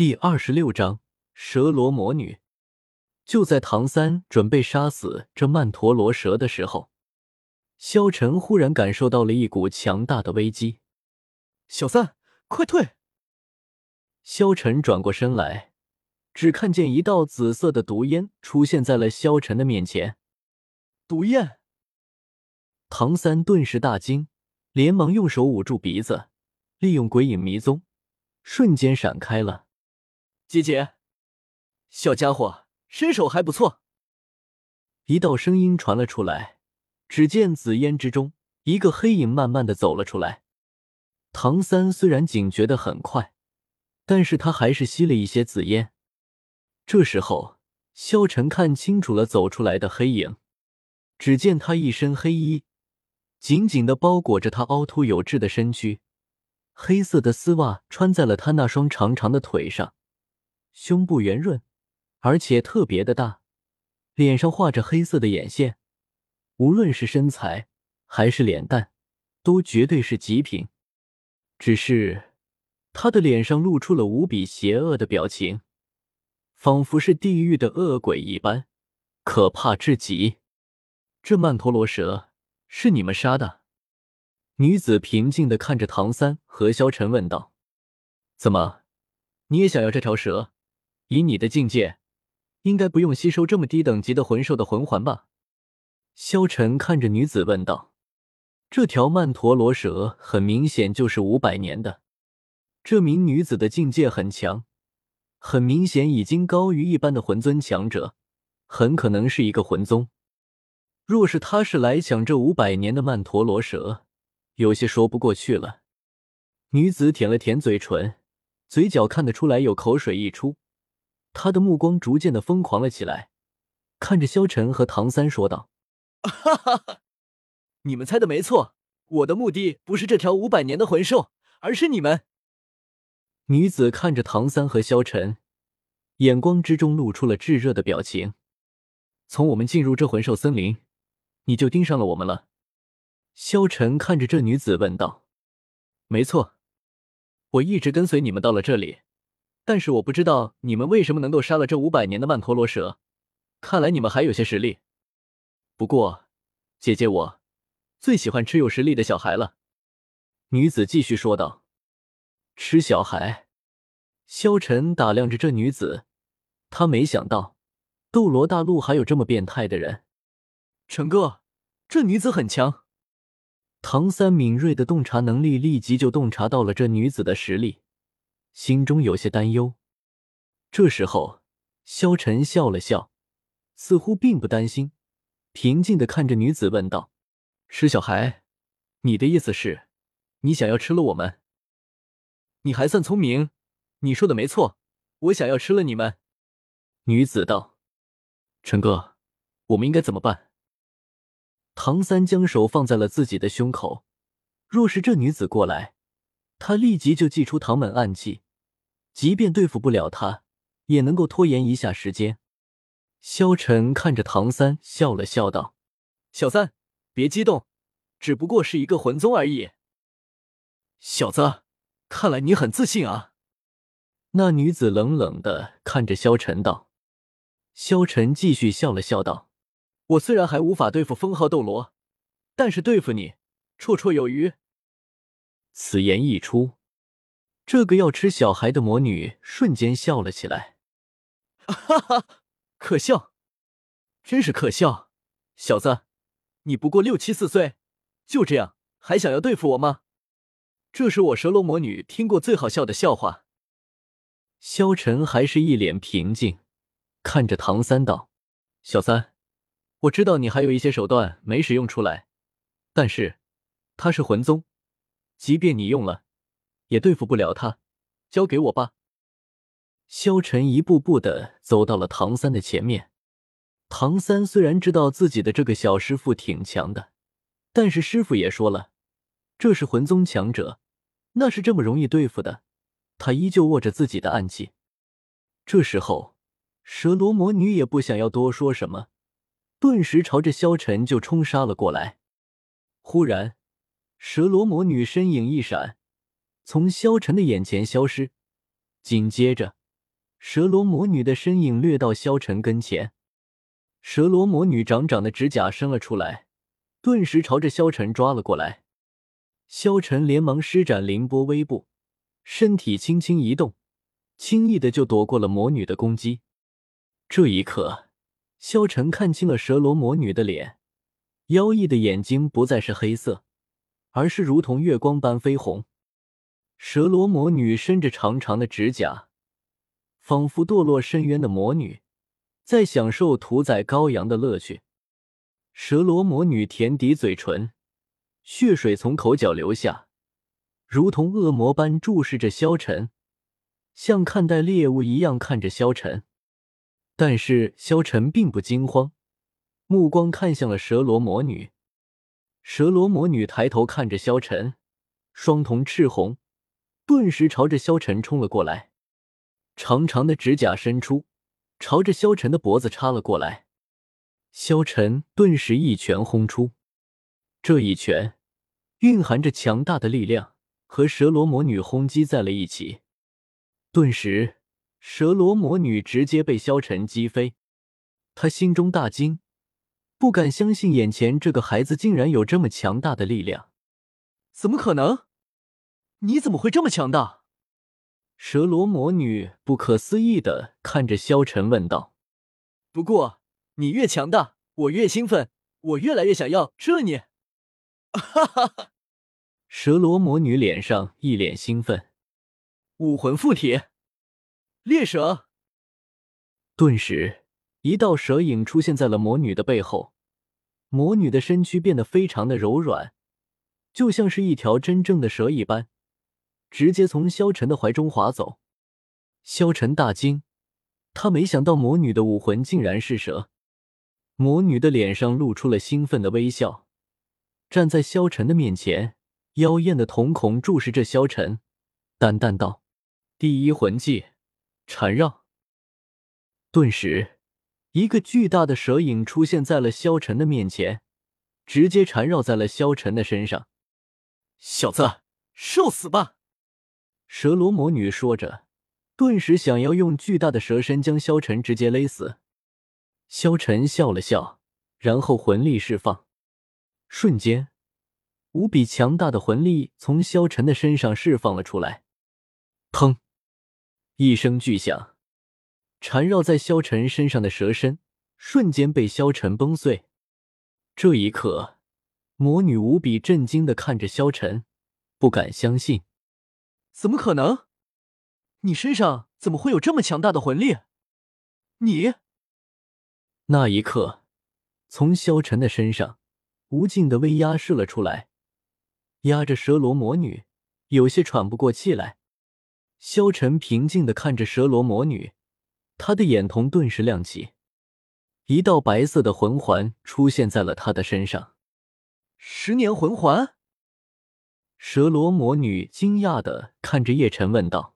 第二十六章蛇罗魔女。就在唐三准备杀死这曼陀罗蛇的时候，萧晨忽然感受到了一股强大的危机。小三，快退！萧晨转过身来，只看见一道紫色的毒烟出现在了萧晨的面前。毒焰！唐三顿时大惊，连忙用手捂住鼻子，利用鬼影迷踪，瞬间闪开了。姐姐，小家伙身手还不错。一道声音传了出来，只见紫烟之中，一个黑影慢慢的走了出来。唐三虽然警觉的很快，但是他还是吸了一些紫烟。这时候，萧晨看清楚了走出来的黑影，只见他一身黑衣，紧紧的包裹着他凹凸有致的身躯，黑色的丝袜穿在了他那双长长的腿上。胸部圆润，而且特别的大，脸上画着黑色的眼线，无论是身材还是脸蛋，都绝对是极品。只是他的脸上露出了无比邪恶的表情，仿佛是地狱的恶鬼一般，可怕至极。这曼陀罗蛇是你们杀的？女子平静的看着唐三和萧晨问道：“怎么，你也想要这条蛇？”以你的境界，应该不用吸收这么低等级的魂兽的魂环吧？萧晨看着女子问道：“这条曼陀罗蛇很明显就是五百年的。”这名女子的境界很强，很明显已经高于一般的魂尊强者，很可能是一个魂宗。若是他是来抢这五百年的曼陀罗蛇，有些说不过去了。女子舔了舔嘴唇，嘴角看得出来有口水溢出。他的目光逐渐的疯狂了起来，看着萧晨和唐三说道：“哈哈哈，你们猜的没错，我的目的不是这条五百年的魂兽，而是你们。”女子看着唐三和萧晨，眼光之中露出了炙热的表情。从我们进入这魂兽森林，你就盯上了我们了。萧晨看着这女子问道：“没错，我一直跟随你们到了这里。”但是我不知道你们为什么能够杀了这五百年的曼陀罗蛇，看来你们还有些实力。不过，姐姐我最喜欢吃有实力的小孩了。”女子继续说道。“吃小孩？”萧晨打量着这女子，他没想到斗罗大陆还有这么变态的人。陈哥，这女子很强。唐三敏锐的洞察能力立即就洞察到了这女子的实力。心中有些担忧，这时候，萧晨笑了笑，似乎并不担心，平静的看着女子问道：“石小孩？你的意思是，你想要吃了我们？你还算聪明，你说的没错，我想要吃了你们。”女子道：“陈哥，我们应该怎么办？”唐三将手放在了自己的胸口，若是这女子过来。他立即就祭出唐门暗器，即便对付不了他，也能够拖延一下时间。萧晨看着唐三，笑了笑道：“小三，别激动，只不过是一个魂宗而已。”小子，看来你很自信啊！那女子冷冷的看着萧晨道。萧晨继续笑了笑道：“我虽然还无法对付封号斗罗，但是对付你绰绰有余。”此言一出，这个要吃小孩的魔女瞬间笑了起来，哈哈，可笑，真是可笑！小子，你不过六七四岁，就这样还想要对付我吗？这是我蛇龙魔女听过最好笑的笑话。萧晨还是一脸平静，看着唐三道：“小三，我知道你还有一些手段没使用出来，但是他是魂宗。”即便你用了，也对付不了他。交给我吧。萧晨一步步的走到了唐三的前面。唐三虽然知道自己的这个小师傅挺强的，但是师傅也说了，这是魂宗强者，那是这么容易对付的。他依旧握着自己的暗器。这时候，蛇罗魔女也不想要多说什么，顿时朝着萧晨就冲杀了过来。忽然。蛇罗魔女身影一闪，从萧晨的眼前消失，紧接着蛇罗魔女的身影掠到萧晨跟前，蛇罗魔女长长的指甲伸了出来，顿时朝着萧晨抓了过来。萧晨连忙施展凌波微步，身体轻轻一动，轻易的就躲过了魔女的攻击。这一刻，萧晨看清了蛇罗魔女的脸，妖异的眼睛不再是黑色，而是如同月光般绯红。蛇罗魔女伸着长长的指甲。仿佛堕落深渊的魔女，在享受屠宰羔羊的乐趣。蛇罗魔女舔抵嘴唇，血水从口角流下，如同恶魔般注视着萧晨，像看待猎物一样看着萧晨。但是萧晨并不惊慌，目光看向了蛇罗魔女。蛇罗魔女抬头看着萧晨，双瞳赤红，顿时朝着萧晨冲了过来。长长的指甲伸出，朝着萧晨的脖子插了过来。萧晨顿时一拳轰出，这一拳蕴含着强大的力量，和蛇罗魔女轰击在了一起。顿时，蛇罗魔女直接被萧晨击飞。他心中大惊，不敢相信眼前这个孩子竟然有这么强大的力量。怎么可能？你怎么会这么强大？蛇罗魔女不可思议的看着萧晨问道：“不过你越强大，我越兴奋，我越来越想要这你。”哈哈哈！蛇罗魔女脸上一脸兴奋。武魂附体，猎蛇。顿时，一道蛇影出现在了魔女的背后，魔女的身躯变得非常的柔软，就像是一条真正的蛇一般。直接从萧晨的怀中滑走，萧晨大惊，他没想到魔女的武魂竟然是蛇。魔女的脸上露出了兴奋的微笑，站在萧晨的面前，妖艳的瞳孔注视着萧晨，淡淡道：“第一魂技，缠绕。”顿时，一个巨大的蛇影出现在了萧晨的面前，直接缠绕在了萧晨的身上。小子，受死吧！蛇罗魔女说着，顿时想要用巨大的蛇身将萧晨直接勒死。萧晨笑了笑，然后魂力释放，瞬间，无比强大的魂力从萧晨的身上释放了出来。砰！一声巨响，缠绕在萧晨身上的蛇身瞬间被萧晨崩碎。这一刻，魔女无比震惊的看着萧晨，不敢相信。怎么可能？你身上怎么会有这么强大的魂力？你那一刻，从萧晨的身上无尽的威压射了出来，压着蛇罗魔女有些喘不过气来。萧晨平静的看着蛇罗魔女，他的眼瞳顿时亮起，一道白色的魂环出现在了他的身上。十年魂环。蛇罗魔女惊讶的看着叶辰问道：“